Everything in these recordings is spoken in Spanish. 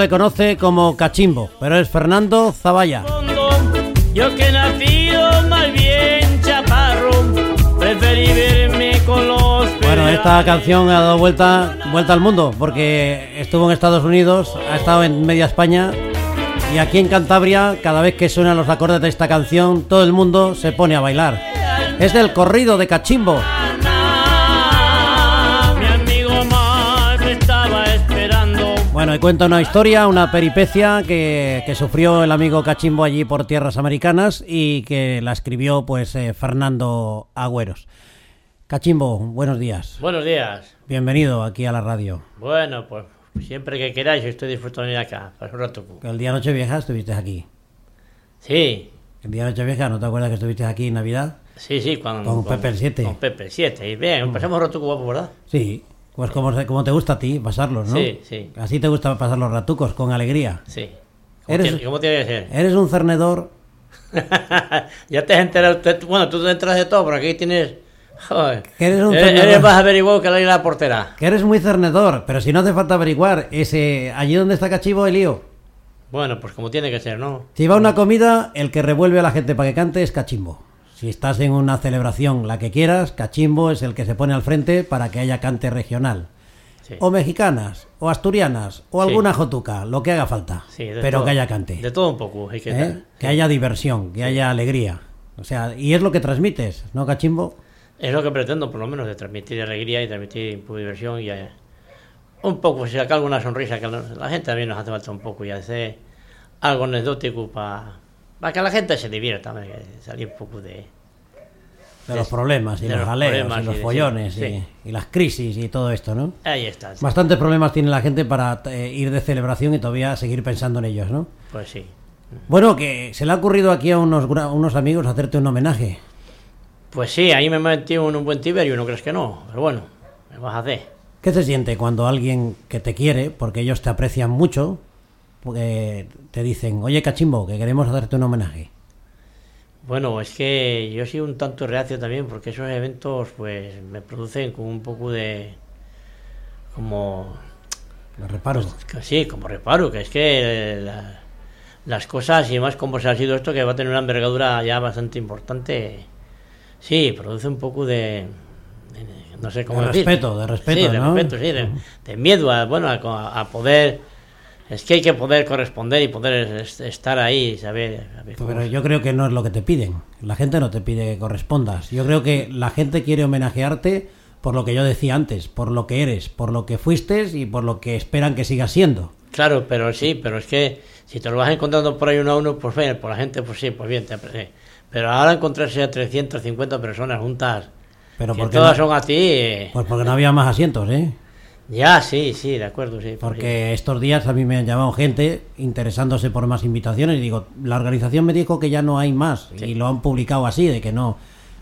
le conoce como Cachimbo, pero es Fernando Zavalla. Yo que he nacido más bien chaparro, preferí verme con los Bueno, esta canción ha dado vuelta, vuelta al mundo, porque estuvo en Estados Unidos, ha estado en media España, y aquí en Cantabria, cada vez que suenan los acordes de esta canción, todo el mundo se pone a bailar. Es del corrido de Cachimbo. Bueno, y cuenta una historia, una peripecia que, que sufrió el amigo Cachimbo allí por tierras americanas y que la escribió pues eh, Fernando Agüeros. Cachimbo, buenos días. Buenos días. Bienvenido aquí a la radio. Bueno, pues siempre que queráis, estoy dispuesto a venir acá, para un rato. El día Nochevieja estuviste aquí. Sí, El día Nochevieja, ¿no te acuerdas que estuviste aquí en Navidad? sí, sí, cuando, Con Pepe el Siete. Con Pepe el 7. Y bien, pasamos un rato guapo, ¿verdad? Sí, pues como, como te gusta a ti pasarlos, ¿no? Sí, sí. Así te gusta pasar los ratucos, con alegría. Sí. ¿Cómo, Eres- tiene, cómo tiene que ser? Eres un cernedor. ya te has enterado. te- bueno, tú te enteras de todo, pero aquí tienes. Joder. Que eres un eres, eres más averiguado que la isla portera. Que eres muy cernedor, pero si no hace falta averiguar, ese allí donde está Cachimbo, el lío. Bueno, pues como tiene que ser, ¿no? Si va una comida, el que revuelve a la gente para que cante es Cachimbo. Si estás en una celebración, la que quieras, Cachimbo es el que se pone al frente para que haya cante regional. Sí. O mexicanas, o asturianas, o Sí. alguna jotuca, lo que haga falta. Sí, pero todo. que haya cante. De todo un poco. hay que ¿eh? Que haya diversión, que haya alegría. O sea, y es lo que transmites, ¿no, Cachimbo? Es lo que pretendo, por lo menos, de transmitir alegría y transmitir diversión y eh, un poco, si saca alguna sonrisa, que la la gente también nos hace falta un poco y hacer algo anecdótico para que la gente se divierta, ¿no? Salir un poco de... De los problemas y de los los jaleos y los y follones sí. y, y las crisis y todo esto, ¿no? Ahí está. sí. Bastantes problemas tiene la gente para eh, ir de celebración y todavía seguir pensando en ellos, ¿no? Pues sí. Bueno, que se le ha ocurrido aquí a unos, unos amigos hacerte un homenaje. Pues sí, ahí me metí en un buen tiberio, no crees que no, pero bueno, me vas a hacer. ¿Qué se siente cuando alguien que te quiere, porque ellos te aprecian mucho, porque te dicen, oye Cachimbo, que queremos hacerte un homenaje? Bueno, es que yo soy un tanto reacio también porque esos eventos pues me producen como un poco de... como... Lo reparo. que sí, como reparo, que es que la- las cosas y más como se ha sido esto que va a tener una envergadura ya bastante importante, sí, produce un poco de... de- no sé cómo De decir. respeto, de respeto, Sí, de ¿no? respeto, sí, de, de miedo a, bueno, a, a poder... Es que hay que poder corresponder y poder es- estar ahí, saber... saber cómo Pero yo creo que no es lo que te piden. La gente no te pide que correspondas. Yo creo que la gente quiere homenajearte por lo que yo decía antes, por lo que eres, por lo que fuiste y por lo que esperan que sigas siendo. Claro, pero sí, pero es que si te lo vas encontrando por ahí uno a uno, pues bien, por la gente, pues sí, pues bien. te apre- Pero ahora encontrarse a 350 personas juntas, Pero que porque todas no, son a ti, eh, pues porque no había más asientos, ¿eh? Ya, sí, sí, de acuerdo, sí. sí. Porque estos días a mí me han llamado gente interesándose por más invitaciones y digo, la organización me dijo que ya no hay más y lo han publicado así, de que no,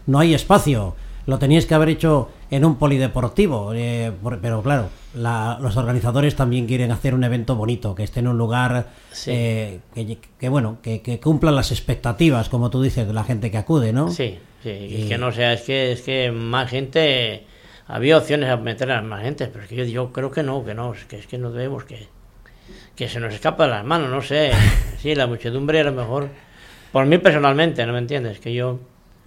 no hay espacio. Lo teníais que haber hecho en un polideportivo, eh, por- pero claro, la- los organizadores también quieren hacer un evento bonito, que esté en un lugar Sí. eh, que, que, bueno, que, que cumpla las expectativas, como tú dices, de la gente que acude, ¿no? Sí, sí, y Y- que no sea, es que, es que más gente, había opciones a meter a más gente, pero es que yo, yo creo que no, que no, es que, es que no debemos que, que se nos escapa de las manos, no sé, sí, la muchedumbre a lo mejor, por mí personalmente, ¿no me entiendes? Que yo...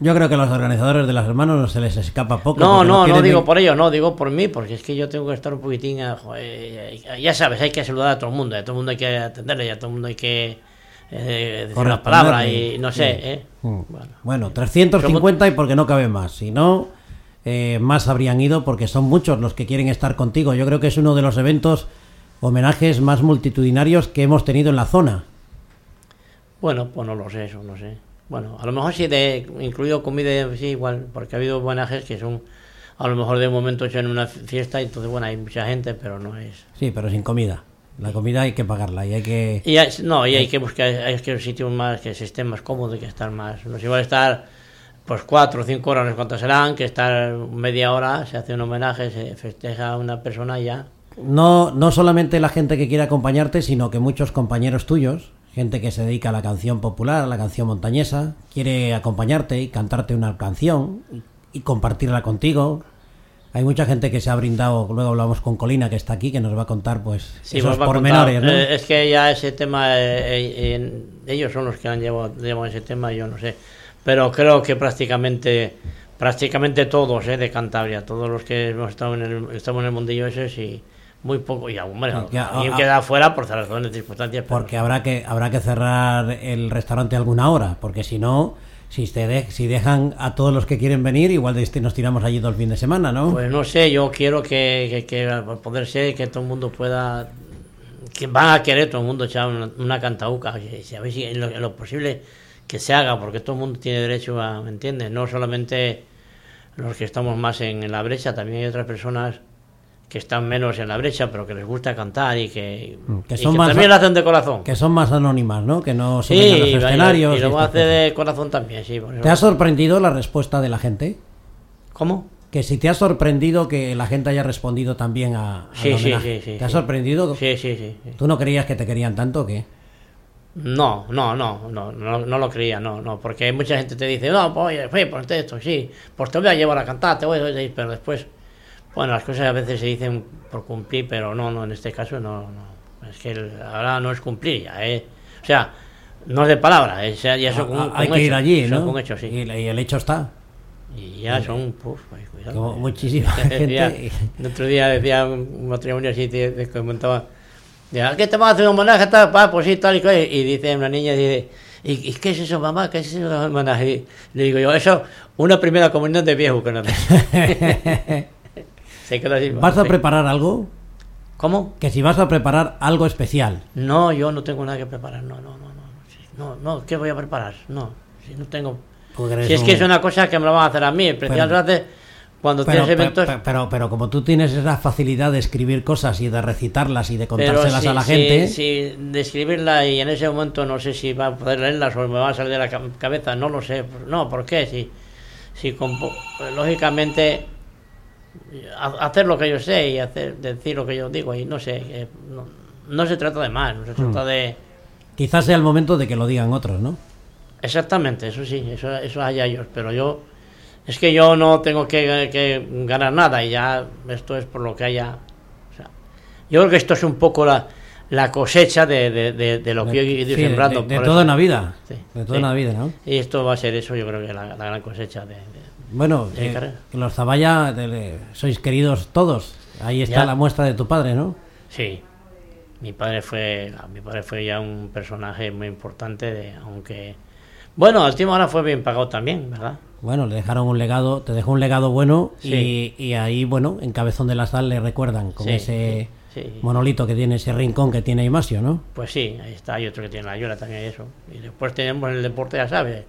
Yo creo que a los organizadores de las hermanos no se les escapa poco. No, no, no digo ven- por ello, no, digo por mí, porque es que yo tengo que estar un poquitín, a- joder, ya sabes, hay que saludar a todo el mundo, a todo el mundo hay que atenderle, a todo el mundo hay que eh, decir una palabra y no sé, ¿eh? Mm. Bueno, Bueno, 350 y porque no cabe más. Si no, eh, más habrían ido porque son muchos los que quieren estar contigo. Yo creo que es uno de los eventos, homenajes más multitudinarios que hemos tenido en la zona. bueno, pues no lo sé, eso no sé. Bueno, a lo mejor sí, de, incluido comida, sí, igual, porque ha habido homenajes que son a lo mejor de momento hecho en una fiesta, y entonces, bueno, hay mucha gente, pero no es... Sí, pero sin comida. La comida hay que pagarla y hay que... Y hay, no, y hay que buscar hay que sitios más que se estén más cómodos, que estar más. No es igual estar pues cuatro o cinco horas, cuántas serán, que estar media hora, se hace un homenaje, se festeja a una persona y ya. No, no solamente la gente que quiere acompañarte, sino que muchos compañeros tuyos, gente que se dedica a la canción popular, a la canción montañesa, quiere acompañarte y cantarte una canción y, compartirla contigo. Hay mucha gente que se ha brindado, luego hablamos con Colina, que está aquí, que nos va a contar pues Sí, esos pormenores, contar. ¿no? Eh, es que ya ese tema, eh, eh, ellos son los que han llevado, ese tema, yo no sé. Pero creo que prácticamente prácticamente todos eh, de Cantabria, todos los que hemos estado en el, estamos en el mundillo ese, sí, muy poco. Y aún, Ya, alguien ah, queda fuera por razones, circunstancias. pero- Porque habrá que habrá que cerrar el restaurante alguna hora, porque si no, si te de- si dejan a todos los que quieren venir, igual este nos tiramos allí todo el fin de semana, ¿no? Pues no sé, yo quiero que, que, que poder ser que todo el mundo pueda, que van a querer todo el mundo echar una, una cantauca, y si a ver si en lo, en lo posible que se haga, porque todo el mundo tiene derecho a, ¿me entiendes? No solamente los que estamos más en, en la brecha, también hay otras personas que están menos en la brecha, pero que les gusta cantar y que, Mm, que y son que más también a- lo hacen de corazón. Que son más anónimas, ¿no? Que no Sí, suben a los y, escenarios. y y lo hace de corazón también, sí. ¿Te ha sorprendido la respuesta de la gente? ¿Cómo? Que si te ha sorprendido que la gente haya respondido también a, al Sí, sí, sí, sí, ¿Te ha sí. sorprendido? Sí, sí, sí. sí. ¿Tú no creías que te querían tanto o qué? No, no, no, no, no, lo creía, no, no, porque mucha gente te dice, no, pues, oye, oye, ponte esto, sí, pues te voy a llevar a cantar, te voy a decir, pero después, bueno, las cosas a veces se dicen por cumplir, pero no, no, en este caso no, no, es que ahora no es cumplir ya, eh, o sea, no es de palabra, es ya eso con, Ah, con Hay que hecho, ir allí, ¿no? con hecho, sí, y, y el hecho está. y ya son, ay, cuidado, Como eh. muchísima gente. el otro día decía un matrimonio así, te, te comentaba, decía, ¿qué te vas a hacer un homenaje? Tal, pa, pues sí, tal y cual. Y dice una niña, dice, ¿y, y qué es eso, mamá? ¿Qué es eso de homenaje? Y le digo yo, eso, una primera comunión de viejo que no te... Se quedó así. ¿Vas a sí. preparar algo? ¿Cómo? Que si vas a preparar algo especial. No, yo no tengo nada que preparar, no, no, no, no, no, no, ¿qué voy a preparar? No, si no tengo... Si es un- que es una cosa que me lo van a hacer a mí, especialmente cuando Pero, tienes eventos... pero, pero, pero como tú tienes esa facilidad de escribir cosas y de recitarlas y de contárselas si- a la si- gente, Si, de escribirla y en ese momento no sé si va a poder leerlas o me va a salir de la ca- cabeza, no lo sé. No, ¿por qué? Si, si compo- lógicamente ha- hacer lo que yo sé y hacer decir lo que yo digo y no sé, eh, no, no se trata de más, no se Hmm. trata de... quizás sea el momento de que lo digan otros, ¿no? Exactamente, eso sí, eso, eso hay ellos, pero yo... Es que yo no tengo que, que ganar nada y ya esto es por lo que haya... o sea, yo creo que esto es un poco la, la cosecha de, de- de- de lo que yo he ido Sí, sembrando. de, toda una vida. Sí, De toda sí. una vida, ¿no? Y esto va a ser eso, yo creo que la, la gran cosecha de... Bueno, eh, los de- sois queridos todos. Ahí está Ya. la muestra de tu padre, ¿no? Sí, mi padre fue mi padre fue ya un personaje muy importante, de, aunque... Bueno, al último ahora fue bien pagado también, ¿verdad? Bueno, le dejaron un legado, te dejó un legado bueno Sí. y, y ahí, bueno, en Cabezón de la Sal le recuerdan con Sí, ese sí, monolito que tiene, ese rincón que tiene Imasio, ¿no? Pues sí, ahí está, hay otro que tiene la Yola también, eso. Y después tenemos el deporte, ya sabes,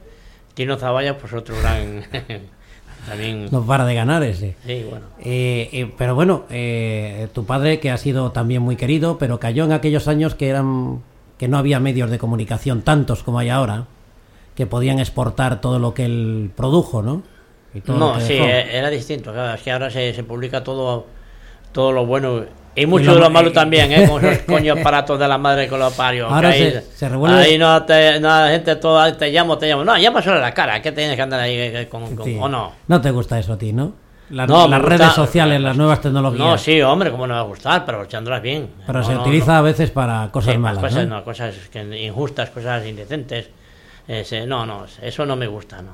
Tino Zavalla, pues otro gran... también... No para de ganar ese. Sí, bueno. Eh, eh, pero bueno, eh, tu padre que ha sido también muy querido, pero cayó en aquellos años que eran que no había medios de comunicación tantos como hay ahora, que podían exportar todo lo que él produjo, ¿no? Y todo lo No, que sí, dejó. eh, era distinto, claro, es que ahora se, se publica todo, todo lo bueno y mucho lo de lo ma- malo también, ¿eh? Con esos coños aparatos de la madre con los parios. que Ahora ahí, se- se revuelve- Ahí no, te, no, la gente toda te llamo, te llamo. No, llama solo la cara, que tienes que andar ahí eh, con, con- Sí. o no. No te gusta eso a ti, ¿no? La- No, las gusta- redes sociales, las nuevas tecnologías. No, sí, hombre, cómo no me va a gustar, pero echándolas bien. Pero No, se no, utiliza a veces para cosas Sí, malas, cosas, ¿no? no, cosas que- injustas, cosas indecentes. Ese, no, no, eso no me gusta, no.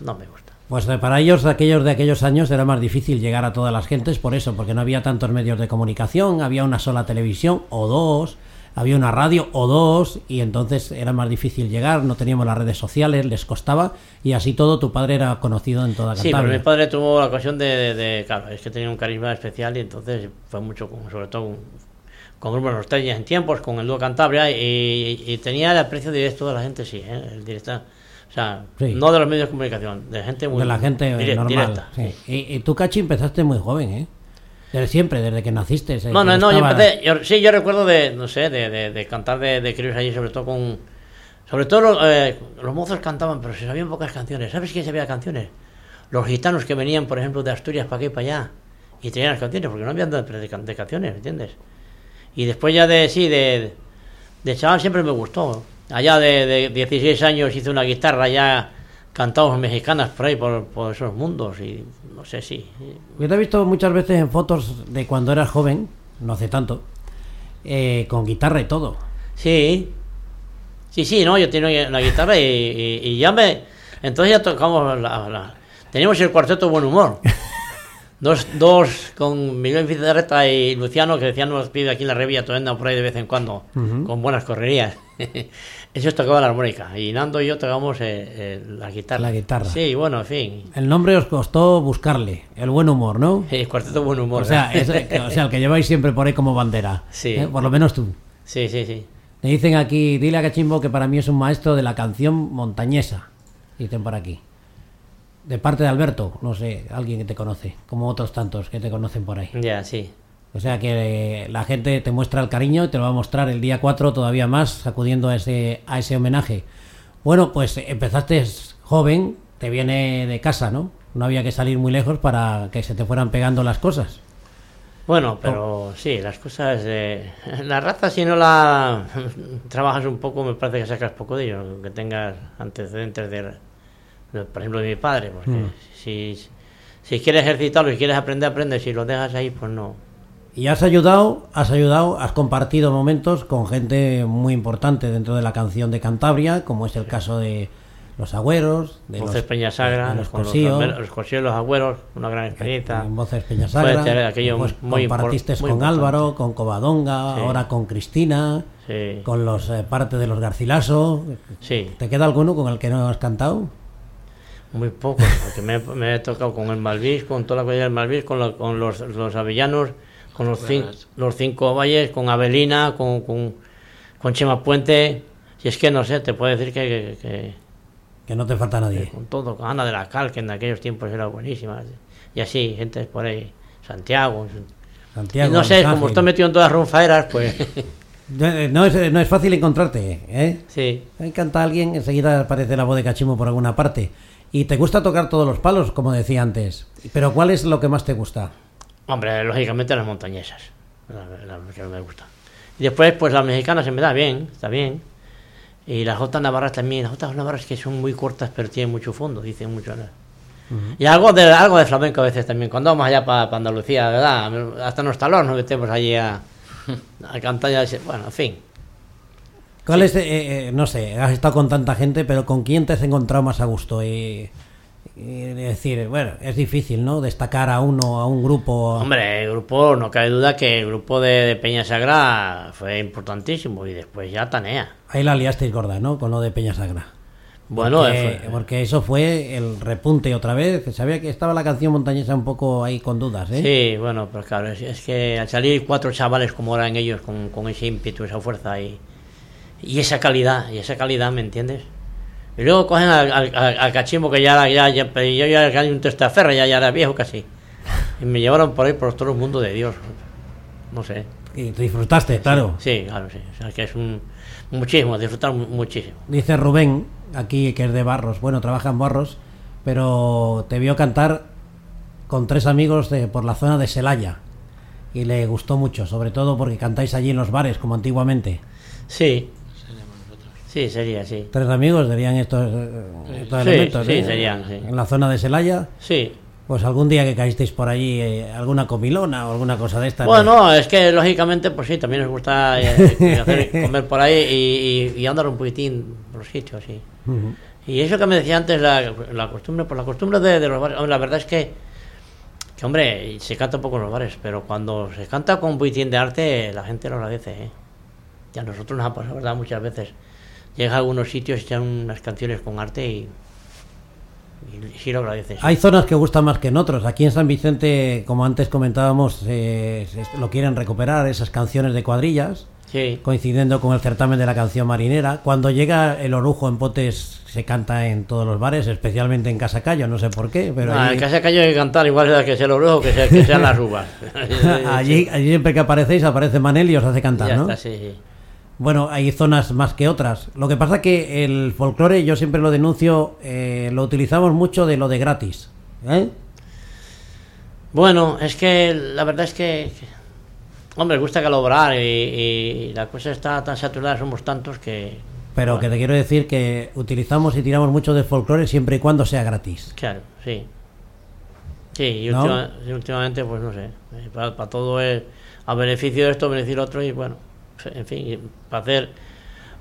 No me gusta. Pues para ellos, aquellos de aquellos años, era más difícil llegar a todas las gentes por eso, porque no había tantos medios de comunicación, había una sola televisión o dos, había una radio o dos, y entonces era más difícil llegar, no teníamos las redes sociales, les costaba, y así todo tu padre era conocido en toda Sí, pero mi padre tuvo la ocasión de, de- de- claro, es que tenía un carisma especial y entonces fue mucho, sobre todo con, grupos norteños en tiempos, con el dúo Cantabria y, y tenía el aprecio directo de la gente, sí, ¿eh? el directa, o sea, Sí. no de los medios de comunicación, de gente muy de la gente normal. directa. sí. Y, y tú, Cachi, empezaste muy joven, ¿eh? Desde siempre, desde que naciste. No, no, no, yo empecé, yo- sí, yo recuerdo de, no sé, de, de, de cantar de, de críos allí, sobre todo con, sobre todo los, eh, los mozos cantaban, pero se sabían pocas canciones. ¿Sabes quién sabía canciones? Los gitanos que venían, por ejemplo, de Asturias para aquí y para allá, y tenían las canciones, porque no habían de, de de canciones, ¿me entiendes? Y después ya de, sí, de, de chaval siempre me gustó. Allá de, de 16 años hice una guitarra ya cantamos mexicanas por ahí, por, por esos mundos, y no sé, sí. Yo te he visto muchas veces en fotos de cuando eras joven, no hace tanto, eh, con guitarra y todo. Sí, sí, sí, no, yo tengo la guitarra y, y- y ya me... Entonces ya tocamos la... la- teníamos el cuarteto Buen Humor. Dos, dos con Miguel Fizarreta y Luciano, que decían los pide aquí en la revilla, andan por ahí de vez en cuando, con buenas correrías. Ellos tocaban la armónica y Nando y yo tocamos eh, eh, la guitarra. La guitarra. Sí, bueno, en fin. El nombre os costó buscarle, el buen humor, ¿no? El cuarteto Buen Humor. O sea, es- o sea, el que lleváis siempre por ahí como bandera. Sí. ¿eh? Por lo menos tú. Sí, sí, sí. Me dicen aquí, dile a Cachimbo que para mí es un maestro de la canción montañesa. Dicen por aquí. De parte de Alberto, no sé, alguien que te conoce, como otros tantos que te conocen por ahí. Ya, sí. O sea que eh, la gente te muestra el cariño y te lo va a mostrar el día 4 todavía más, acudiendo a ese, a ese homenaje. Bueno, pues empezaste joven, te viene de casa, ¿no? No había que salir muy lejos para que se te fueran pegando las cosas. Bueno, pero sí, las cosas de... La raza, si no la trabajas un poco, me parece que sacas poco de ello, que tengas antecedentes de, de, por ejemplo, de mi padre, porque si, si quieres ejercitarlo y quieres aprender, aprende, si lo dejas ahí, pues no. Y has ayudado, has ayudado, has compartido momentos con gente muy importante dentro de la canción de Cantabria, como es el caso de los Agüeros, de Voces los, Peñasagra, de los con los, Cosío, los, los Cosío y los Agüeros, una gran experiencia. en Voces tener aquello después muy compartiste muy con. Álvaro, con Covadonga, Sí. ahora con Cristina, Sí, con los eh, parte de los Garcilaso. sí, ¿Te queda alguno con el que no has cantado? Muy pocos, porque me, me he tocado con el Malvís, con toda la cuadrilla del Malvís, con, la- con los, los avellanos, con los, cin- los cinco valles, con Avelina, con, con, con Chema Puente. Si es que no sé, te puedo decir que, que- que- Que no te falta nadie. con todo, con Ana de la Cal, que en aquellos tiempos era buenísima. Y así, gente por ahí, Santiago. Santiago, y no sé, como estoy metido en todas las ronfaeras, pues No es, no es fácil encontrarte, ¿eh? sí. Ahí canta alguien, enseguida aparece la voz de Cachimo por alguna parte. Y te gusta tocar todos los palos, como decía antes. Pero ¿cuál es lo que más te gusta? Hombre, lógicamente las montañesas, la, la- que me gusta. Y después, pues las mexicanas se me da bien, está bien. Y las jotas navarras también, las jotas navarras que son muy cortas pero tienen mucho fondo, dicen mucho. ¿no? Y algo de algo de flamenco a veces también, cuando vamos allá para Andalucía, ¿verdad? Hasta en los talones nos metemos allí a, a cantar y a decir, bueno, en fin. ¿Cuál es, eh, eh, no sé, has estado con tanta gente, pero ¿con quién te has encontrado más a gusto? Y, y decir, bueno, es difícil, ¿no? Destacar a uno, a un grupo. Hombre, el grupo, no cabe duda que el grupo de, de Peña Sagra fue importantísimo y después ya Tanea. Ahí la liasteis gorda, ¿no? Con lo de Peña Sagra. Bueno, porque, fue- porque eso fue el repunte otra vez. Sabía que estaba la canción montañesa un poco ahí con dudas, ¿eh? Sí, bueno, pero claro, es, es que al salir cuatro chavales como eran ellos, con, con ese ímpetu, esa fuerza y, y esa calidad, y esa calidad, ¿me entiendes? Y luego cogen al, al, al- al cachimbo que ya, ya, yo ya era un testaferro, ya, ya era viejo casi. Y me llevaron por ahí por todo el mundo de Dios. No sé. Y te disfrutaste, claro. Sí, claro, sí. O sea, que es un muchísimo, disfrutar mu- muchísimo. Dice Rubén, aquí que es de Barros, bueno, trabaja en Barros, pero te vio cantar con tres amigos de, por la zona de Celaya y le gustó mucho, sobre todo porque cantáis allí en los bares como antiguamente. Sí. Sí, sería, sí. Tres amigos serían estos, eh, estos Sí, elementos, sí, ¿eh? serían, sí. En la zona de Celaya, Sí. pues algún día que caísteis por allí, eh, alguna comilona o alguna cosa de estas. Bueno, es que lógicamente, pues sí, también nos gusta eh, hacer- comer por ahí y, y- y andar un poquitín por los sitios, sí. Y eso que me decía antes, la, la costumbre, pues la costumbre de, de los bares, hombre, la verdad es que, que, hombre, se canta un poco en los bares, pero cuando se canta con un poquitín de arte, la gente lo agradece, ¿eh? Y a nosotros nos ha pasado, ¿verdad? Muchas veces. Llega a algunos sitios echan unas canciones con arte y, y sí lo agradeces. Hay zonas que gustan más que en otros. Aquí en San Vicente, como antes comentábamos, eh, lo quieren recuperar, esas canciones de cuadrillas. Sí. coincidiendo con el certamen de la canción marinera. Cuando llega el orujo en potes se canta en todos los bares, especialmente en Casa Cayo, no sé por qué, pero Ah, allí, en hay que cantar igual sea que sea el orujo que, sea, que sean las uvas. allí, allí siempre que aparecéis aparece Manel y os hace cantar, Ya ¿no? está, sí, sí. Bueno, hay zonas más que otras. Lo que pasa que el folclore, yo siempre lo denuncio, eh, lo utilizamos mucho de lo de gratis. ¿eh? Bueno, es que la verdad es que, que- hombre, gusta calobrar y, y la cosa está tan saturada, somos tantos que, Pero que te quiero decir que utilizamos y tiramos mucho de folclore siempre y cuando sea gratis. Claro, sí. Sí, y ¿No? última- y últimamente, pues no sé, eh, para, para todo es a beneficio de esto, beneficio de otro, y bueno, en fin, para hacer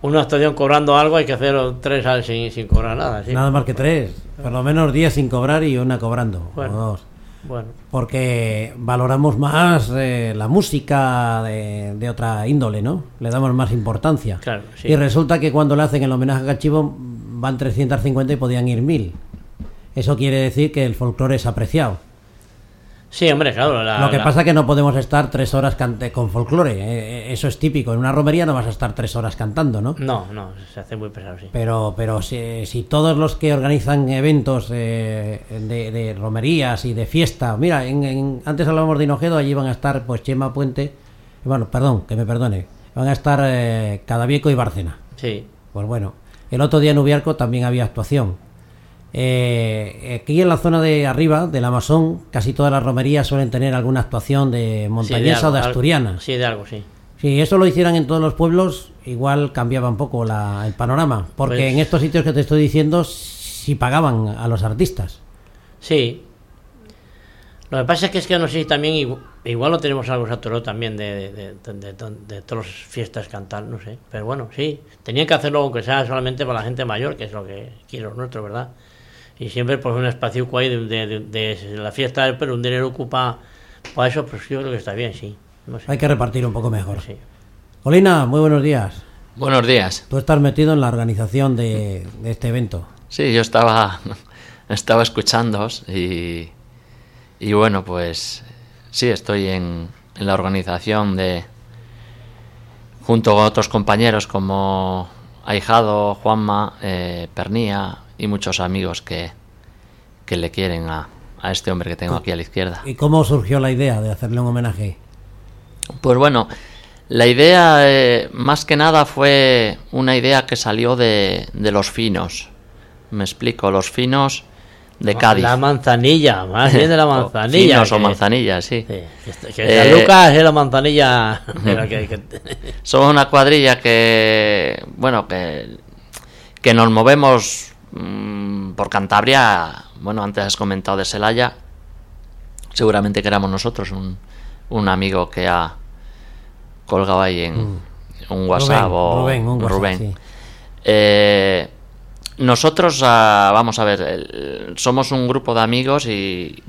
una actuación cobrando algo hay que hacer tres al sin, sin cobrar nada. ¿sí? Nada más que tres. Por lo menos 10 sin cobrar y una cobrando. Bueno. o dos. Bueno, Porque valoramos más eh, la música de, de otra índole, ¿no? Le damos más importancia. Claro, sí. Y resulta que cuando le hacen el homenaje a Cachivo van 350 y podían ir 1000. Eso quiere decir que el folclore es apreciado. Sí, hombre, claro. la- Lo que la- pasa es que no podemos estar tres horas cante- con folclore. eh, eh, eso es típico. En una romería no vas a estar tres horas cantando, ¿no? No, no, se hace muy pesado, sí. Pero, pero si, si todos los que organizan eventos eh, de, de romerías y de fiesta, mira, en, en- antes hablábamos de Hinojedo, allí van a estar pues Chema Puente, bueno, perdón, que me perdone, van a estar eh, Cadavieco y Bárcena. Sí, Pues bueno, el otro día en Ubiarco también había actuación. Eh, aquí en la zona de arriba, del Amazon, casi todas las romerías suelen tener alguna actuación de sí, montañesa o de asturiana. algo- Sí, de algo, sí. Si eso lo hicieran en todos los pueblos, igual cambiaba un poco la- el panorama. Porque Pues- en estos sitios que te estoy diciendo, si pagaban a los artistas. Sí. Lo que pasa es que es que no sé si también igu- igual, no tenemos algo saturado también de, de, de, de- todas las fiestas cantar, no sé. Pero bueno, sí. Tenían que hacerlo aunque sea solamente para la gente mayor, que es lo que quiere lo nuestro, ¿verdad? Y siempre pues un espacio ahí de, de, de- de la fiesta, pero un dinero ocupa para eso, pues yo creo que está bien, sí. No sé. Hay que repartir un poco mejor. Sí. Olina, muy buenos días. Buenos días. Tú estás metido en la organización de, de este evento. Sí, yo estaba, estaba escuchándoos y, y bueno, pues sí, estoy en, en la organización de, junto con otros compañeros como Ahijado, Juanma, eh, Pernía y muchos amigos que, que le quieren a, a este hombre que tengo aquí a la izquierda. ¿Y cómo surgió la idea de hacerle un homenaje? Pues bueno, la idea eh, más que nada fue una idea que salió de, de los finos. Me explico, los finos de Cádiz. La manzanilla, más bien de la O manzanilla. Finos o que- manzanillas, sí. Sí, que, está- que Eh, Lucas es la manzanilla. de la que- que- Somos una cuadrilla que, bueno, que, que nos movemos mm, por Cantabria. Bueno, antes has comentado de Celaya. Seguramente que éramos nosotros, un, un amigo que ha colgado ahí en un WhatsApp Mm. Rubén, o Rubén, un WhatsApp, Rubén. sí. Eh, nosotros, ah, vamos a ver, el- somos un grupo de amigos y,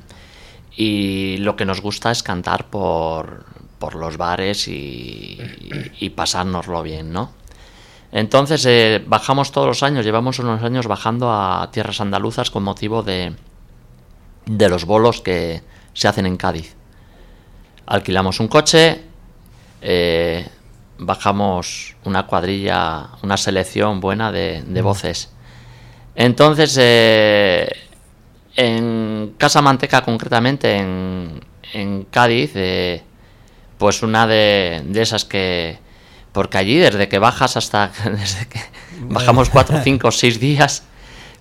y lo que nos gusta es cantar por, por los bares y, y pasárnoslo bien, ¿no? Entonces eh, bajamos todos los años, llevamos unos años bajando a tierras andaluzas con motivo de, de los bolos que se hacen en Cádiz. Alquilamos un coche, eh, bajamos una cuadrilla, una selección buena de, de voces. Entonces, eh, en Casa Manteca concretamente, en, en Cádiz, eh, pues una de, de esas que... Porque allí, desde que bajas hasta... Desde que bajamos cuatro, cinco, seis días,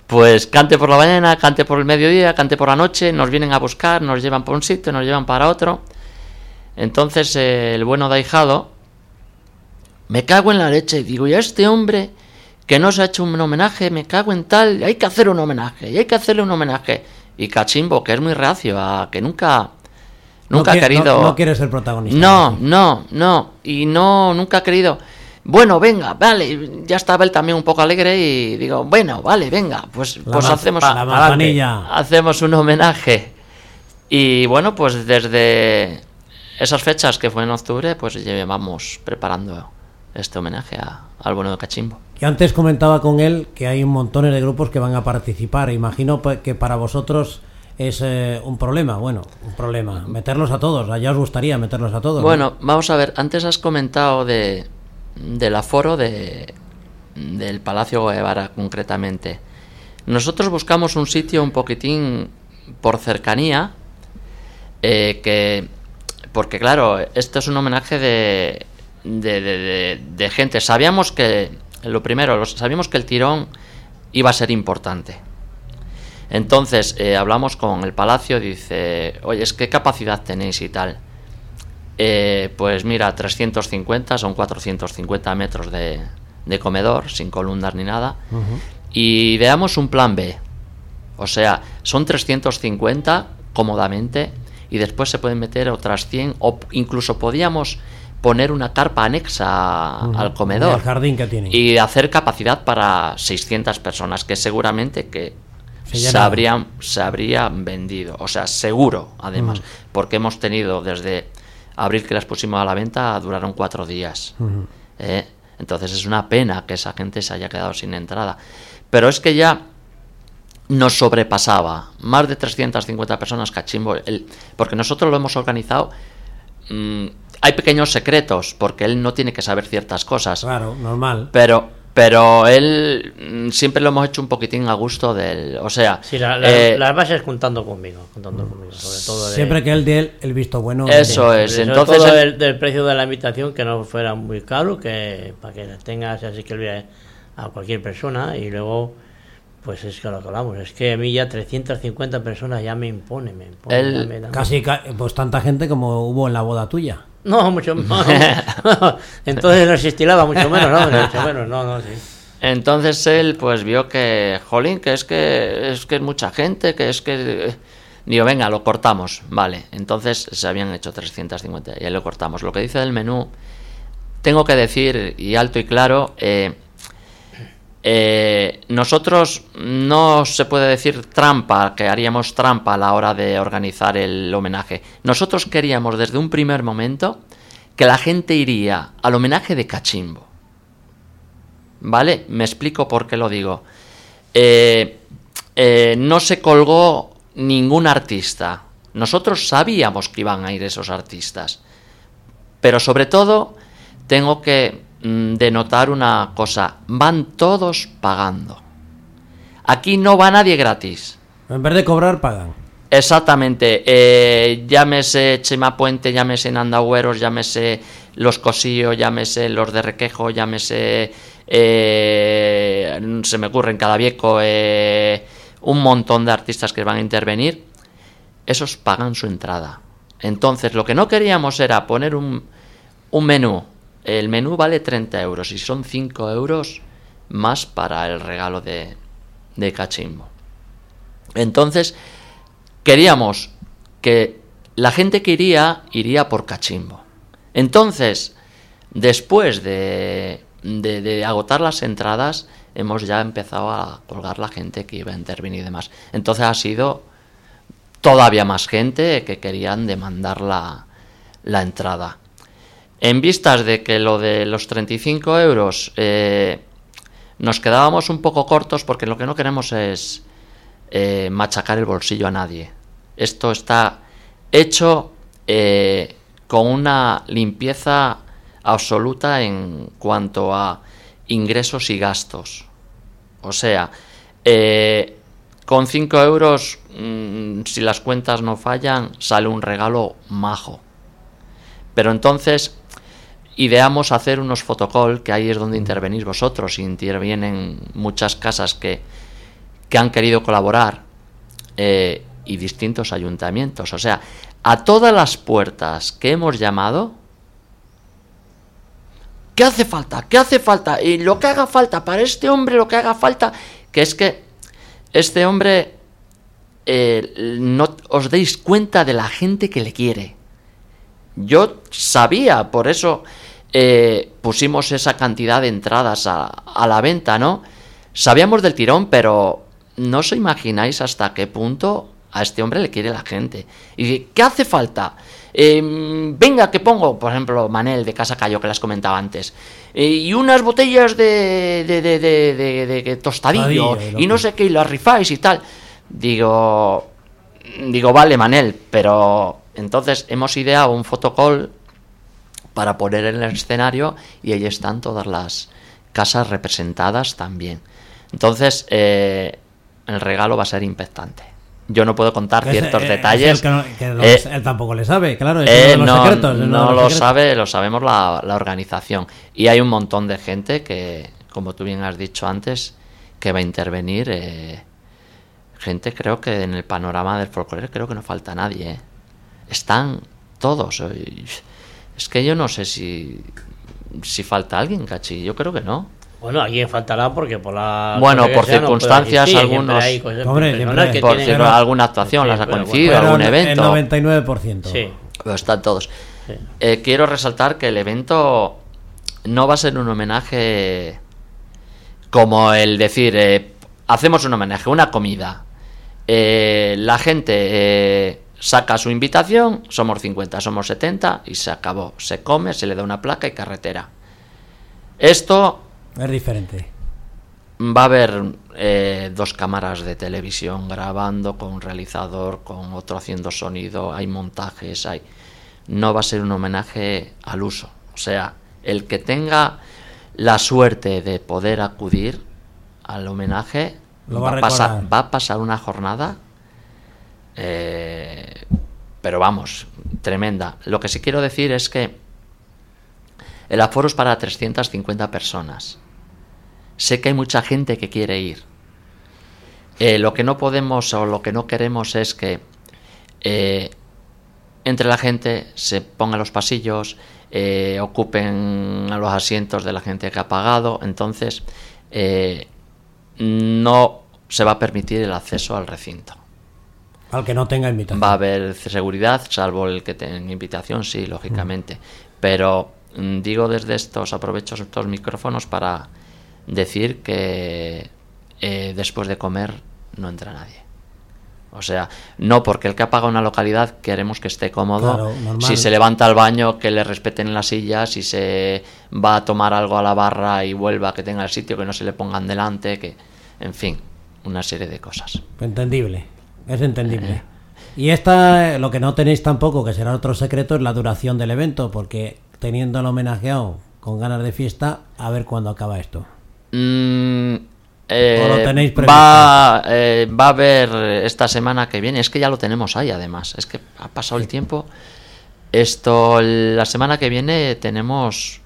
pues cante por la mañana, cante por el mediodía, cante por la noche, nos vienen a buscar, nos llevan por un sitio, nos llevan para otro. Entonces eh, el bueno de ahijado, me cago en la leche, digo, y a este hombre que no se ha hecho un homenaje, me cago en tal, hay que hacer un homenaje, y hay que hacerle un homenaje. Y Cachimbo, que es muy reacio, a que nunca, nunca no ha querido... No, no quiere ser protagonista. No, no, no. Y no, nunca ha querido. Bueno, venga, vale. Ya estaba él también un poco alegre y digo, bueno, vale, venga. Pues, La pues hacemos, la hacemos un homenaje. Y bueno, pues desde esas fechas que fue en octubre, pues llevamos preparando este homenaje a- al bueno de Cachimbo. Y antes comentaba con él que hay un montón de grupos que van a participar. Imagino pa- que para vosotros es eh, un problema. Bueno, un problema. Meterlos a todos. Allá os gustaría meterlos a todos. ¿no? Bueno, vamos a ver, antes has comentado de del aforo de, del Palacio Guevara concretamente. Nosotros buscamos un sitio un poquitín por cercanía, eh, que porque claro, esto es un homenaje de, de, de- gente. Sabíamos que, lo primero, sabíamos que el tirón iba a ser importante. Entonces eh, hablamos con el palacio, dice, oye, es qué capacidad tenéis y tal. Eh, pues mira, 350 son 450 metros de, de comedor, sin columnas ni nada. Y veamos un plan B. O sea, son 350 cómodamente y después se pueden meter otras 100 o incluso podíamos poner una carpa anexa al comedor El jardín que tiene. y hacer capacidad para 600 personas que seguramente que Se habrían, se habrían vendido. O sea, seguro, además, porque hemos tenido desde abril que las pusimos a la venta, duraron cuatro días. ¿eh? Entonces es una pena que esa gente se haya quedado sin entrada. Pero es que ya nos sobrepasaba. Más de 350 personas cachimbo. el- porque nosotros lo hemos organizado. mm, hay pequeños secretos, porque él no tiene que saber ciertas cosas. Claro, normal. Pero, pero él mm, siempre lo hemos hecho un poquitín a gusto del. O sea, Sí, la- la- eh, las bases contando conmigo, contando conmigo, sobre todo de, Siempre que él dé el, el visto bueno. Eso de- es. entonces todo el- del, precio de la invitación que no fuera muy caro, que para que tengas así que olvide a cualquier persona y luego pues es que lo que hablamos, es que a mí ya 350 personas ya me impone, me impone. El- ya me da- Casi ca- pues tanta gente como hubo en la boda tuya. No, mucho más. Entonces no se estilaba mucho menos, ¿no? Mucho menos, no, no, sí. Entonces él pues vio que, jolín, que es que es que es mucha gente, que es que... Digo, venga, lo cortamos, vale. Entonces se habían hecho 350 y ahí lo cortamos. Lo que dice del menú, tengo que decir, y alto y claro, eh, eh, nosotros no se puede decir trampa, que haríamos trampa a la hora de organizar el homenaje. Nosotros queríamos desde un primer momento que la gente iría al homenaje de Cachimbo. ¿Vale? Me explico por qué lo digo. Eh, eh, no se colgó ningún artista. Nosotros sabíamos que iban a ir esos artistas. Pero sobre todo, tengo que mm, denotar una cosa. Van todos pagando. Aquí no va nadie gratis. En vez de cobrar, pagan. Exactamente. eh, llámese Chema Puente, llámese Nandagüeros, llámese Los Cosillos, llámese Los de Requejo, llámese. eh, se me ocurre en Cadavieco eh, un montón de artistas que van a intervenir. Esos pagan su entrada. Entonces, lo que no queríamos era poner un, un menú. El menú vale 30 euros y son 5 euros más para el regalo de, Cachimbo. Entonces, queríamos que la gente que iría, iría por cachimbo. Entonces, después de, de- agotar las entradas, hemos ya empezado a colgar la gente que iba a intervenir y demás. Entonces ha sido todavía más gente que querían demandar la entrada. En vistas de que lo de los 35 euros eh, nos quedábamos un poco cortos porque lo que no queremos es eh, machacar el bolsillo a nadie. Esto está hecho eh, con una limpieza absoluta en cuanto a ingresos y gastos. O sea, con 5 euros, mm, si las cuentas no fallan, sale un regalo majo. Pero entonces ideamos hacer unos fotocall, que ahí es donde intervenís vosotros, intervienen muchas casas que, que han querido colaborar eh, y distintos ayuntamientos. O sea, a todas las puertas que hemos llamado, ¿qué hace falta? ¿Qué hace falta? Y lo que haga falta para este hombre, lo que haga falta, que es que este hombre eh, no os deis cuenta de la gente que le quiere. Yo sabía, por eso eh, pusimos esa cantidad de entradas a, a la venta, ¿no? Sabíamos del tirón, pero no os imagináis hasta qué punto a este hombre le quiere la gente. Y ¿qué hace falta? Eh, venga, que pongo, por ejemplo, Manel de Casa Cayo, que las comentaba antes. Eh, y unas botellas de, de, de, de, de- de tostadillo, y no sé qué, y las rifáis y tal. Digo, digo, vale, Manel, pero entonces hemos ideado un fotocall para poner en el escenario y ahí están todas las casas representadas también. Entonces, eh, el regalo va a ser impactante. Yo no puedo contar es- ciertos eh, detalles. que no- que Eh, él tampoco le sabe, claro. Es eh, uno de los no, secretos. de no los lo secretos. sabe, lo sabemos la, la organización. Y hay un montón de gente que, como tú bien has dicho antes, que va a intervenir. eh, gente, creo que en el panorama del folclore, creo que no falta nadie. Están todos. eh, Es que yo no sé si, si falta alguien, cachi. Yo creo que no. Bueno, alguien faltará porque por la. Bueno, por no circunstancias, siempre algunos- hay Hombre, que por tienen- alguna actuación Sí, las ha coincidido, algún el evento. 99%. Sí. Pero están todos. Sí. Eh, quiero resaltar que el evento no va a ser un homenaje como el decir, eh, hacemos un homenaje, una comida. Eh, la gente eh, saca su invitación, somos 50, somos 70 y se acabó. Se come, se le da una placa y carretera. Esto Es diferente. va a haber eh, dos cámaras de televisión grabando con un realizador, con otro haciendo sonido, hay montajes, hay... No va a ser un homenaje al uso. O sea, el que tenga la suerte de poder acudir al homenaje Lo va a pasar, va a pasar una jornada, eh, pero vamos, tremenda. Lo que sí quiero decir es que el aforo es para 350 personas. Sé que hay mucha gente que quiere ir. Eh, lo que no podemos o lo que no queremos es que eh, entre la gente se pongan los pasillos, ocupen los asientos de la gente que ha pagado. Entonces, no se va a permitir el acceso al recinto. Al que no tenga invitación. Va a haber seguridad, salvo el que tenga invitación, sí, lógicamente. Pero mm, digo desde estos, aprovecho estos micrófonos para decir que eh, después de comer no entra nadie. O sea, no porque el que ha pagado una localidad queremos que esté cómodo. Claro, si se levanta al baño, que le respeten las sillas. Si se va a tomar algo a la barra y vuelva, que tenga el sitio, que no se le pongan delante. que En fin, una serie de cosas. Entendible. Es entendible. Y esta, eh, lo que no tenéis tampoco, que será otro secreto, es la duración del evento, porque teniendo el homenajeado con ganas de fiesta, a ver cuándo acaba esto. Mm, eh, ¿O lo tenéis previsto? va, eh, va a haber esta semana que viene, es que ya lo tenemos ahí además, es que ha pasado el tiempo. Esto, la semana que viene tenemos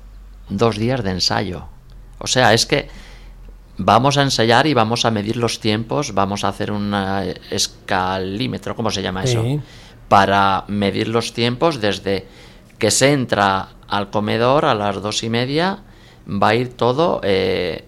dos días de ensayo. O sea, es que vamos a ensayar y vamos a medir los tiempos, vamos a hacer un escalímetro, ¿cómo se llama eso? Sí. Para medir los tiempos desde que se entra al comedor a las dos y media, va a ir todo eh,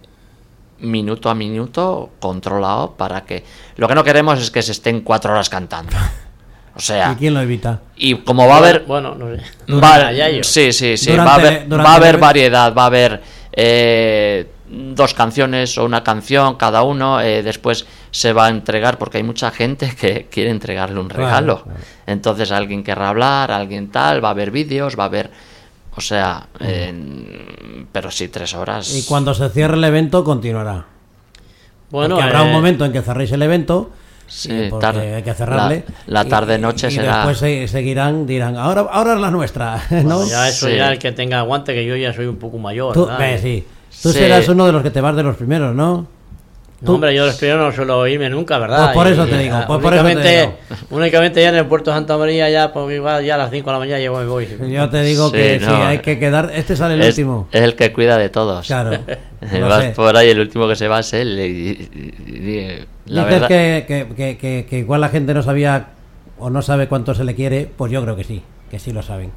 minuto a minuto controlado para que... Lo que no queremos es que se estén cuatro horas cantando. O sea, ¿Y quién lo evita? y como va a haber... Bueno, no sé. Va- sí, sí, sí. Durante- va a haber, va a variedad, va a haber eh, dos canciones o una canción cada uno. eh, después se va a entregar, porque hay mucha gente que quiere entregarle un regalo. claro. Entonces alguien querrá hablar, alguien tal, va a haber vídeos, va a haber... O sea, eh, pero sí, tres horas. Y cuando se cierre el evento, continuará. Bueno, Porque habrá un eh, momento en que cerréis el evento. Sí, y porque tarde. hay que cerrarle. La- la y- tarde-noche y será- después se- seguirán, dirán, ahora, ahora es la nuestra. ¿no? Ya eso Sí. ya el que tenga aguante, que yo ya soy un poco mayor. Tú, sí. Tú Sí. serás uno de los que te vas de los primeros, ¿no? No, hombre, yo los primeros no suelo irme nunca, ¿verdad? Pues por eso te digo, pues por eso te únicamente, únicamente ya en el puerto de Santa María, ya, igual ya a las 5 de la mañana llego y voy. Yo te digo Sí, que sí, no. hay que quedar. Este sale el es, último. es el que cuida de todos. Claro. Vas sé. por ahí, el último que se va es él. y- y- la Dices verdad, que- que- que- que igual la gente no sabía o no sabe cuánto se le quiere, pues yo creo que sí, que sí lo saben.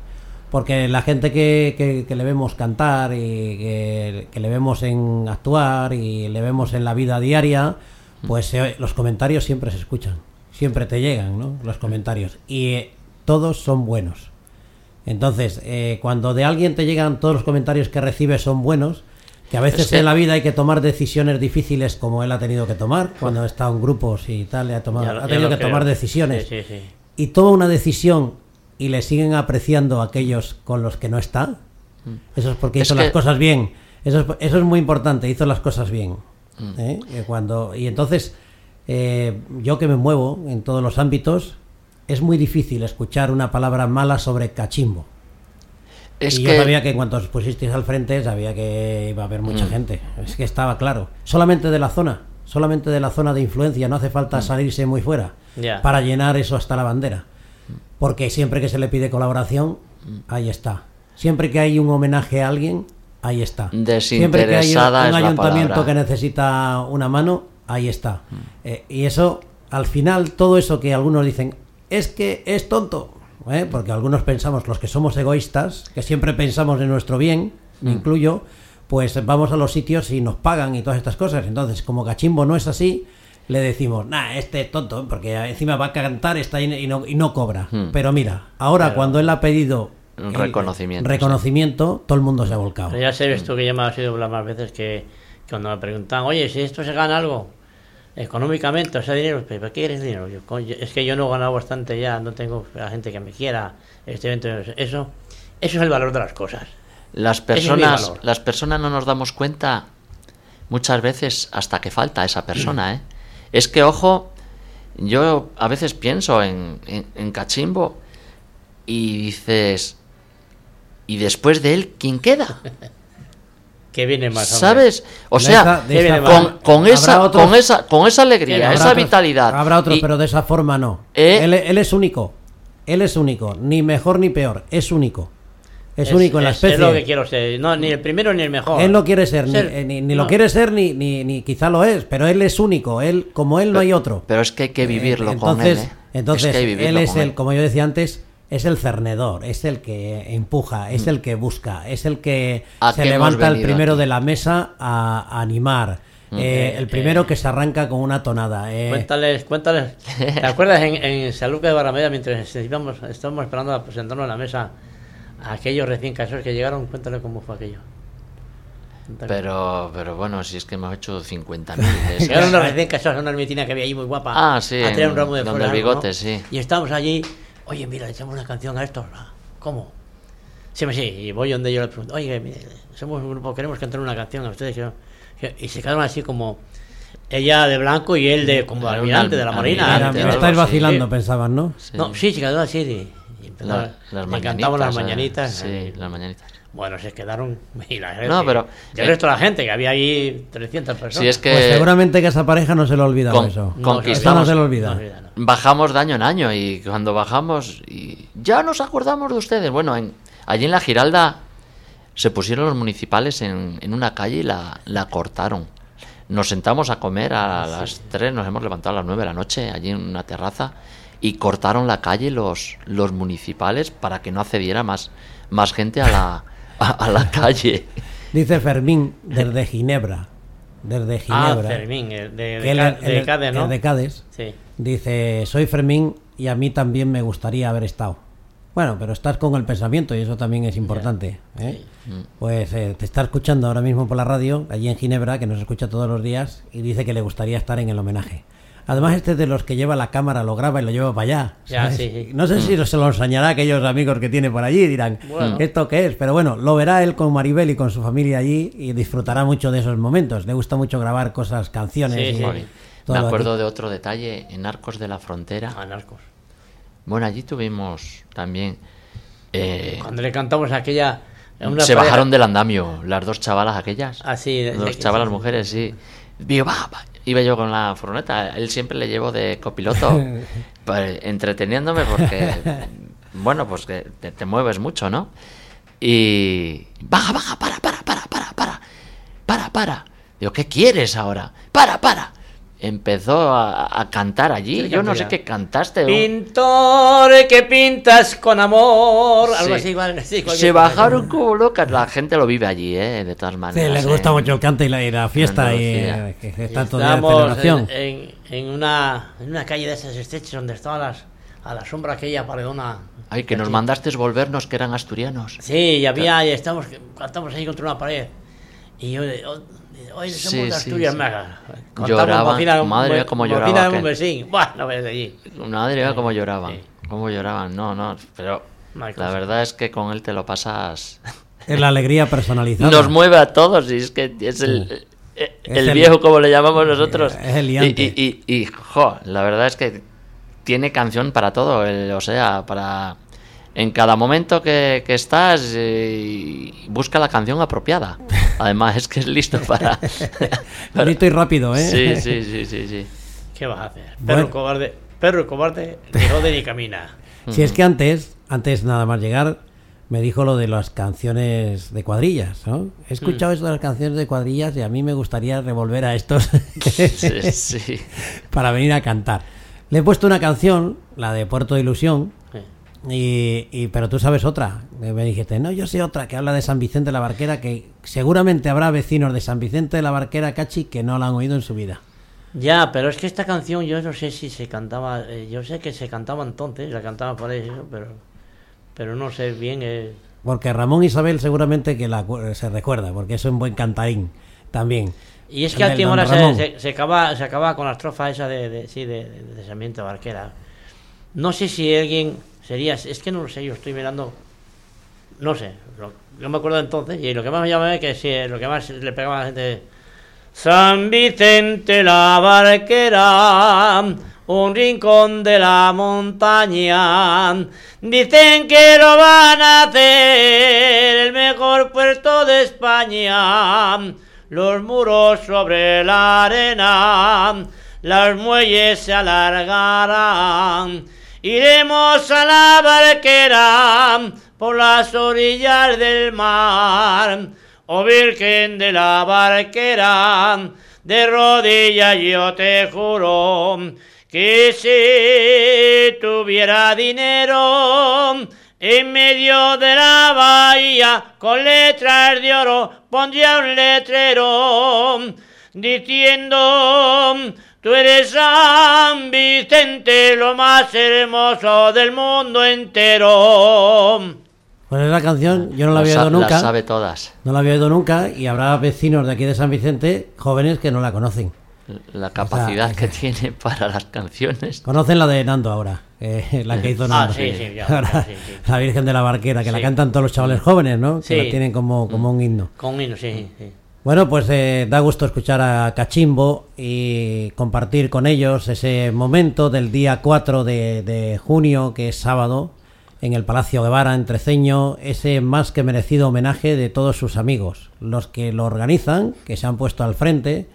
Porque la gente que, que- que le vemos cantar y que, que le vemos en actuar y le vemos en la vida diaria, pues se- los comentarios siempre se escuchan, siempre te llegan, ¿no? Los comentarios. Y eh, todos son buenos. Entonces, eh, cuando de alguien te llegan todos los comentarios que recibes son buenos, que a veces en la vida hay que tomar decisiones difíciles como él ha tenido que tomar, cuando estado en grupos y tal, le ha, tomado, Ya- ha tenido que creo. tomar decisiones. Sí, sí, sí. Y toma una decisión y le siguen apreciando aquellos con los que no está. Eso es porque Mm. Es hizo que- las cosas bien. Eso es, eso es muy importante, hizo las cosas bien. Mm. ¿eh? Que Cuando, y entonces, eh, yo que me muevo en todos los ámbitos, es muy difícil escuchar una palabra mala sobre cachimbo. es y que yo sabía que en cuanto os pusisteis al frente, sabía que iba a haber Mm. mucha gente. Es que estaba claro. Solamente de la zona, solamente de la zona de influencia, no hace falta salirse muy fuera para llenar eso hasta la bandera. Porque siempre que se le pide colaboración, ahí está. Siempre que hay un homenaje a alguien, ahí está. Siempre que hay un, un ayuntamiento palabra. que necesita una mano, ahí está. Eh, y eso, al final, todo eso que algunos dicen, es que es tonto. ¿eh? Porque algunos pensamos, los que somos egoístas, que siempre pensamos en nuestro bien, me incluyo, pues vamos a los sitios y nos pagan y todas estas cosas. Entonces, como Cachimbo no es así, le decimos, nah, este es tonto, porque encima va a cantar está y no, y no cobra. Hmm. Pero mira, ahora cuando él ha pedido Un el- reconocimiento, reconocimiento, todo el mundo se ha volcado. Pero ya sabes tú que ya me has oído hablar más veces que, que cuando me preguntan, oye, si esto se gana algo económicamente, o sea, dinero, ¿pero ¿para qué quieres dinero? Yo, es que yo no he ganado bastante ya, no tengo a la gente que me quiera, este evento, eso, eso es el valor de las cosas. Las es personas, las personas no nos damos cuenta muchas veces hasta que falta esa persona, ¿eh? Es que, ojo, yo a veces pienso en, en- en Cachimbo y dices, ¿y después de él quién queda? Que viene más hombre. ¿Sabes? O De sea, esa- de esa con, esa, otros- con, esa, con esa alegría, esa otros- vitalidad. Habrá otros, y- pero de esa forma no. Eh. Él, él es único. Él es único. Ni mejor ni peor. Es único. Es, único en la es- especie. Es lo que quiero ser, no, ni el primero ni el mejor. Él no quiere ser, ni- Ser- eh, ni, ni lo quiere ser, ni, ni, ni quizá lo es, pero él es único. Él, como él, no hay otro. Pero es que hay que vivirlo Eh, con él. ¿eh? Entonces, Es que él es con el, él. como yo decía antes, es el cernedor, es el que empuja, Mm. es el que busca, es el que ¿A se levanta el primero de la mesa a, a animar. eh, el primero que se arranca con una tonada. eh, Cuéntales, cuéntales. ¿Te acuerdas en, en San Lucas de Barrameda, mientras íbamos, estábamos esperando a presentarnos a la mesa aquellos recién casados que llegaron? Cuéntale cómo fue aquello. Cuéntale. Pero, pero bueno, si es que hemos hecho 50.000. es- Llegaron unos recién casados a una ermitina que había allí muy guapa. Ah, sí, A traer un ramo de donde flores. bigote, ¿no? sí. Y estábamos allí. Oye, mira, le echamos una canción a estos. Ah, ¿Cómo? Sí, sí. Y voy donde yo le pregunto, oye, mire, somos un grupo, queremos cantar una canción a ustedes. Y se quedaron así como. Ella de blanco y él de como almirante de la marina. Almirante estáis vacilando, pensaban, ¿no? Sí. No, sí, se quedó así. Y, y a- las mañanitas, mañanitas. eh, Sí, las mañanitas. Bueno, se quedaron. Y la gente, No, pero- y el resto de la gente, que había ahí 300 personas. Sí, es que Pues seguramente que a esa pareja no se le Con- eso. No, conquistamos- no se le olvida. no, olvida, no. bajamos de año en año y cuando bajamos y ya nos acordamos de ustedes. Bueno, en, allí en la Giralda se pusieron los municipales en, en una calle y la, la cortaron. Nos sentamos a comer a las 3, nos hemos levantado a las 9 de la noche allí en una terraza y cortaron la calle los, los municipales para que no accediera más, más gente a la, a, a la calle. Dice Fermín desde Ginebra. Desde Ah, Ginebra. Fermín, el de, que de, de Cádiz, ¿no? de Cádiz. Sí. Dice, soy Fermín y a mí también me gustaría haber estado. Bueno, pero estás con el pensamiento y eso también es importante. ¿eh? Pues eh, te está escuchando ahora mismo por la radio, allí en Ginebra, que nos escucha todos los días, y dice que le gustaría estar en el homenaje. Además, este es de los que lleva la cámara, lo graba y lo lleva para allá. Ya, ¿sabes? sí, sí. No sé si se lo enseñará a aquellos amigos que tiene por allí, dirán, Bueno. ¿esto qué es? Pero bueno, lo verá él con Maribel y con su familia allí y disfrutará mucho de esos momentos. Le gusta mucho grabar cosas, canciones. Sí, y sí. Joder. todo Me acuerdo aquí. de otro detalle en Arcos de la Frontera. A narcos. Bueno, allí tuvimos también... eh, Cuando le cantamos aquella. una se pareja- bajaron del andamio las dos chavalas aquellas. Ah, sí, de- Dos chavalas sí, sí. mujeres, sí. Digo, va, va. Iba yo con la furgoneta. Él siempre le llevo de copiloto, pues, entreteniéndome porque, bueno, pues que te, te mueves mucho, ¿no? Y baja, baja, para, para, para, para, para, para, para. Digo, ¿qué quieres ahora? Para, para. Empezó a, a cantar allí. ¿Qué Yo no sé cantidad? qué cantaste. Pintor que pintas con amor. Algo Sí. así, igual. sí, Se bajaron como locas. La gente lo vive allí, ¿eh? De todas Sí, maneras. les ¿eh? gusta mucho el cante y la, y la fiesta y Andalucía. eh, que que Y está todo día de Estábamos celebración. en, en, en una, en una calle de esas estrechas donde estaba las, a la sombra aquella paredona. Ay, que nos mandaste volvernos que eran asturianos. Sí, y había, y estamos, cantamos ahí contra una pared. Y yo, hoy somos Sí, de sí, Asturias, sí. mega. Lloraban, madre mía, cómo lloraba Bocina de un vecino. Buah, no ves allí. Madre mía, cómo lloraban. Sí. Cómo lloraban. No, no, pero No la verdad es que con él te lo pasas. Es la alegría personalizada. Nos mueve a todos y es que es el, eh, Es el el- viejo, como le llamamos nosotros. Es el y, liante. y, y, y, jo, la verdad es que tiene canción para todo. el- o sea, para. En cada momento que, que estás, eh, busca la canción apropiada. Además, es que es listo para. para- Bonito y rápido, ¿eh? Sí, sí, sí, sí, sí. ¿Qué vas a hacer? Perro Bueno. cobarde, perro cobarde, ni jode ni camina. Si es que antes, antes nada más llegar, me dijo lo de las canciones de cuadrillas, ¿no? He escuchado Mm. esto de las canciones de cuadrillas y a mí me gustaría revolver a estos Sí, sí. para venir a cantar. Le he puesto una canción, la de Puerto de Ilusión. Y, y- pero tú sabes otra. Me dijiste, no, yo sé otra que habla de San Vicente de la Barquera, que seguramente habrá vecinos de San Vicente de la Barquera, Cachi, que no la han oído en su vida. Ya, pero es que esta canción yo no sé si se cantaba, eh, yo sé que se cantaba entonces, la cantaba por eso, pero, pero no sé bien. eh, Porque Ramón Isabel seguramente que la se recuerda, porque es un buen cantarín también. Y es que a del última Don hora se, se, se acaba, se acaba con la estrofa esa de, de, sí, de, de, de Barquera. No sé si alguien sería, es que no lo sé, yo estoy mirando, no sé, lo- yo me acuerdo entonces, y lo que más me llama es que sí, lo que más le pegaba a la gente San Vicente la Barquera, un rincón de la montaña. Dicen que lo van a hacer el mejor puerto de España. Los muros sobre la arena, las muelles se alargarán. Iremos a la barquera por las orillas del mar. Oh Virgen de la barquera, de rodillas yo te juro que si tuviera dinero en medio de la bahía con letras de oro pondría un letrero diciendo tú eres San Vicente lo más hermoso del mundo entero. Pues esa canción yo no la había oído nunca. Las sabe todas. No la había oído nunca y habrá vecinos de aquí de San Vicente, jóvenes, que no la conocen. La capacidad que tiene para las canciones. Conocen la de Nando ahora, eh, la que hizo Ah, Nando. sí, sí, Ahora, sí, sí. La Virgen de la Barquera, que la cantan todos los chavales jóvenes, ¿no? Que la tienen como, como un himno. Con himno, sí, sí. Bueno, pues eh, da gusto escuchar a Cachimbo y compartir con ellos ese momento del día 4 de, de junio, que es sábado, en el Palacio Guevara, en Treceño, ese más que merecido homenaje de todos sus amigos, los que lo organizan, que se han puesto al frente,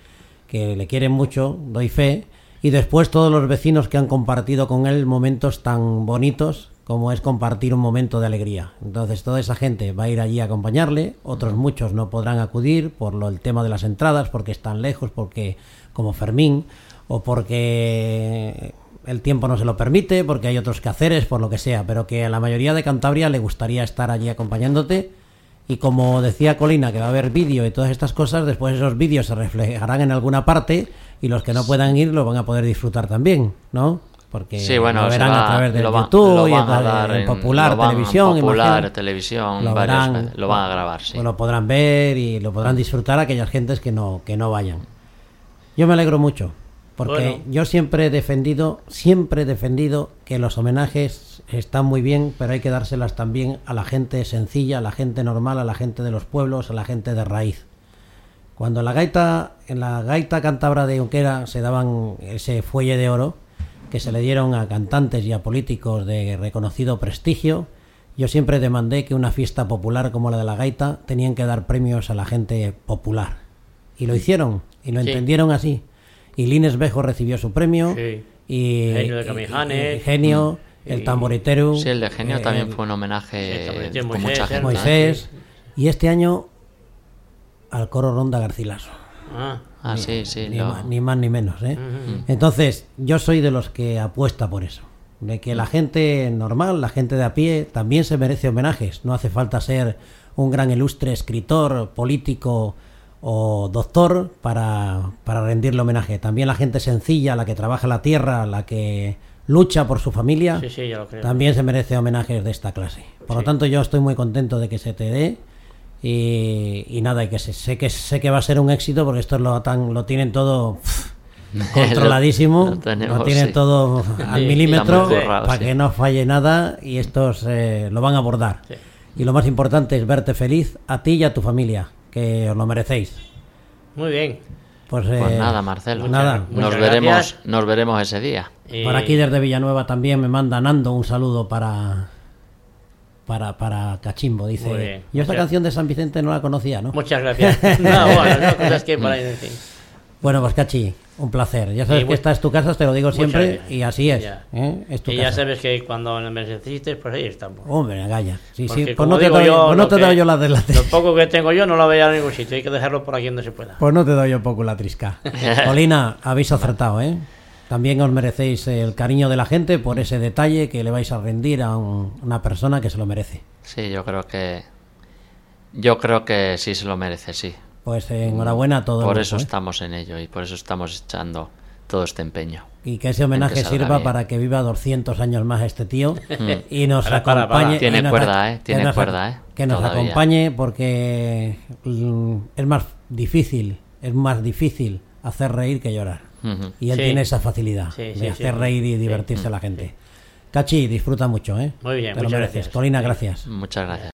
que le quieren mucho, doy fe, y después todos los vecinos que han compartido con él momentos tan bonitos como es compartir un momento de alegría. Entonces toda esa gente va a ir allí a acompañarle, otros muchos no podrán acudir por lo, el tema de las entradas, porque están lejos, porque como Fermín, o porque el tiempo no se lo permite, porque hay otros quehaceres, por lo que sea, pero que a la mayoría de Cantabria le gustaría estar allí acompañándote. Y como decía Colina, que va a haber vídeo y todas estas cosas, después esos vídeos se reflejarán en alguna parte y los que no puedan ir lo van a poder disfrutar también, ¿no? Porque Sí, bueno, lo verán va- a través de YouTube y van a en- dar en en- Popular lo van- Televisión. Popular imagino. Televisión, lo, varios- verán, lo van a grabar, sí. pues lo podrán ver y lo podrán disfrutar aquellas gentes que no, que no vayan. Yo me alegro mucho, porque Bueno. yo siempre he defendido, siempre he defendido que los homenajes están muy bien, pero hay que dárselas también a la gente sencilla, a la gente normal, a la gente de los pueblos, a la gente de raíz. Cuando la gaita, en la gaita cántabra de Unquera se daban ese fuelle de oro que se le dieron a cantantes y a políticos de reconocido prestigio, yo siempre demandé que una fiesta popular como la de la gaita tenían que dar premios a la gente popular. Y lo hicieron, y lo Sí. entendieron así. Y Lines Bejo recibió su premio, Sí. y, Genio de y- Camijanes. y Genio, Mm. el tamboritero, Sí, el de Genio eh, también fue un homenaje Moisés, mucha gente. Moisés, y este año al coro Ronda Garcilaso. Ah, Ah, sí, sí. ni, más, ni más ni menos. ¿eh? Entonces, yo soy de los que apuesta por eso. De que la gente normal, la gente de a pie, también se merece homenajes. No hace falta ser un gran ilustre escritor, político o doctor para, para rendirle homenaje. También la gente sencilla, la que trabaja la tierra, la que lucha por su familia, Sí, sí, también se merece homenajes de esta clase. Por lo tanto, yo estoy muy contento de que se te dé. Y, y nada, y que sé, sé que sé que va a ser un éxito porque esto lo, tan, lo tienen todo controladísimo, Lo lo, tenemos, tienen sí. todo al milímetro para sí. que no falle nada y estos eh, lo van a abordar. Sí. Y lo más importante es verte feliz a ti y a tu familia, que os lo merecéis. Muy bien. Pues, Pues eh, nada, Marcelo. nada. Muchas Nos veremos, nos veremos ese día. Y- Por aquí desde Villanueva también me manda Nando un saludo para para, para Cachimbo. Muy Dice, bien. yo esta Muchas- canción de San Vicente no la conocía, ¿no? Muchas gracias. No, bueno, no, cosas que para en fin. Bueno, pues Cachi, un placer. Ya sabes que esta es tu casa, te lo digo siempre, gracias. y así es. Ya. ¿eh? Es tu Y ya sabes que cuando me necesites, pues ahí estamos. Hombre, Gaya. Sí, sí. Pues no te doy, yo, pues no te doy yo la de la Lo poco que tengo yo no lo voy a ningún sitio, hay que dejarlo por aquí donde se pueda. Pues no te doy yo poco la trisca. Colina, habéis acertado, ¿eh? También os merecéis el cariño de la gente por ese detalle que le vais a rendir a un- una persona que se lo merece. Sí, yo creo que. Yo creo que sí se lo merece, sí. Pues eh, enhorabuena a todo el Por eso ¿eh? estamos en ello y por eso estamos echando todo este empeño. Y que ese homenaje que sirva bien. para que viva 200 años más este tío y nos Para, para, para. acompañe. Tiene nos cuerda, ¿eh? Tiene que nos ac- cuerda, ¿eh? Que nos Todavía. acompañe porque mm, es más difícil, es más difícil hacer reír que llorar. Y él Sí. tiene esa facilidad Sí, de hacer sí. reír y Sí. divertirse a la gente. Cachi, disfruta mucho, ¿eh? Muy bien, Te lo muchas mereces. gracias. Colina, Sí. gracias. Muchas gracias.